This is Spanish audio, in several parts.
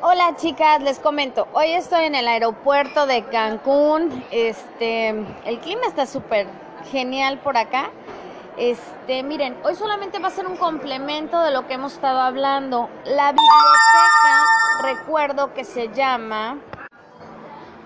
Hola chicas, les comento, hoy estoy en el aeropuerto de Cancún, este, el clima está súper genial por acá. Este, miren, hoy solamente va a ser un complemento de lo que hemos estado hablando. La biblioteca, recuerdo que se llama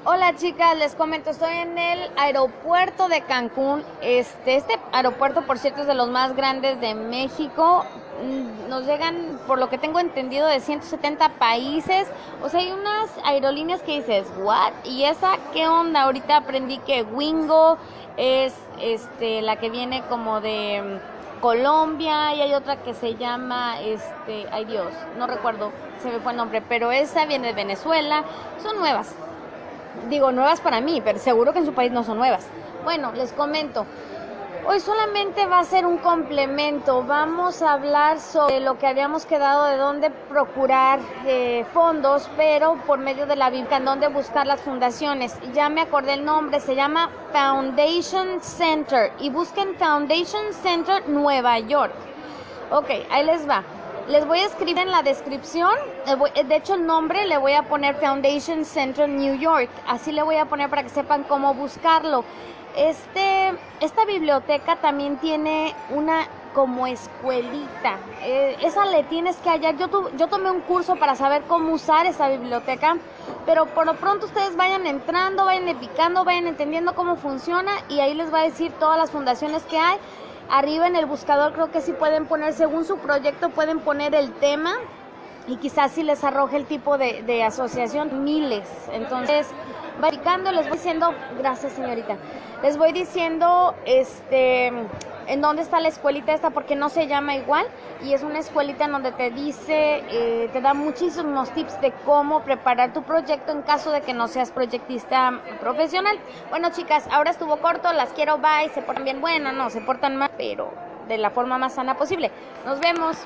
Hola chicas, les comento, estoy en el aeropuerto de Cancún. Este, este aeropuerto, por cierto, es de los más grandes de México. Mm, nos llegan, por lo que tengo entendido, de 170 países. O sea, hay unas aerolíneas que dices, ¿what? ¿Y esa qué onda? Ahorita aprendí que Wingo es este, la que viene como de mm, Colombia y hay otra que se llama, este, ay Dios, no recuerdo, se me fue el nombre, pero esa viene de Venezuela. Son nuevas digo, nuevas para mí, pero seguro que en su país no son nuevas. Bueno, les comento. Hoy solamente va a ser un complemento. Vamos a hablar sobre lo que habíamos quedado de dónde procurar eh, fondos, pero por medio de la Biblia, en dónde buscar las fundaciones. Ya me acordé el nombre, se llama Foundation Center y busquen Foundation Center Nueva York. Ok, ahí les va. Les voy a escribir en la descripción, de hecho el nombre le voy a poner Foundation Center New York, así le voy a poner para que sepan cómo buscarlo. Este, esta biblioteca también tiene una como escuelita, eh, esa le tienes que hallar. Yo, yo tomé un curso para saber cómo usar esa biblioteca, pero por lo pronto ustedes vayan entrando, vayan picando, vayan entendiendo cómo funciona y ahí les va a decir todas las fundaciones que hay. Arriba en el buscador creo que sí pueden poner, según su proyecto, pueden poner el tema y quizás si les arroje el tipo de, asociación, miles. Entonces, varicando, les voy diciendo, gracias señorita, les voy diciendo, este, en dónde está la escuelita esta, porque no se llama igual, y es una escuelita en donde te dice, eh, te da muchísimos tips de cómo preparar tu proyecto en caso de que no seas proyectista profesional. Bueno, chicas, ahora estuvo corto, las quiero, bye, se portan bien, bueno, no, se portan mal, pero de la forma más sana posible. Nos vemos.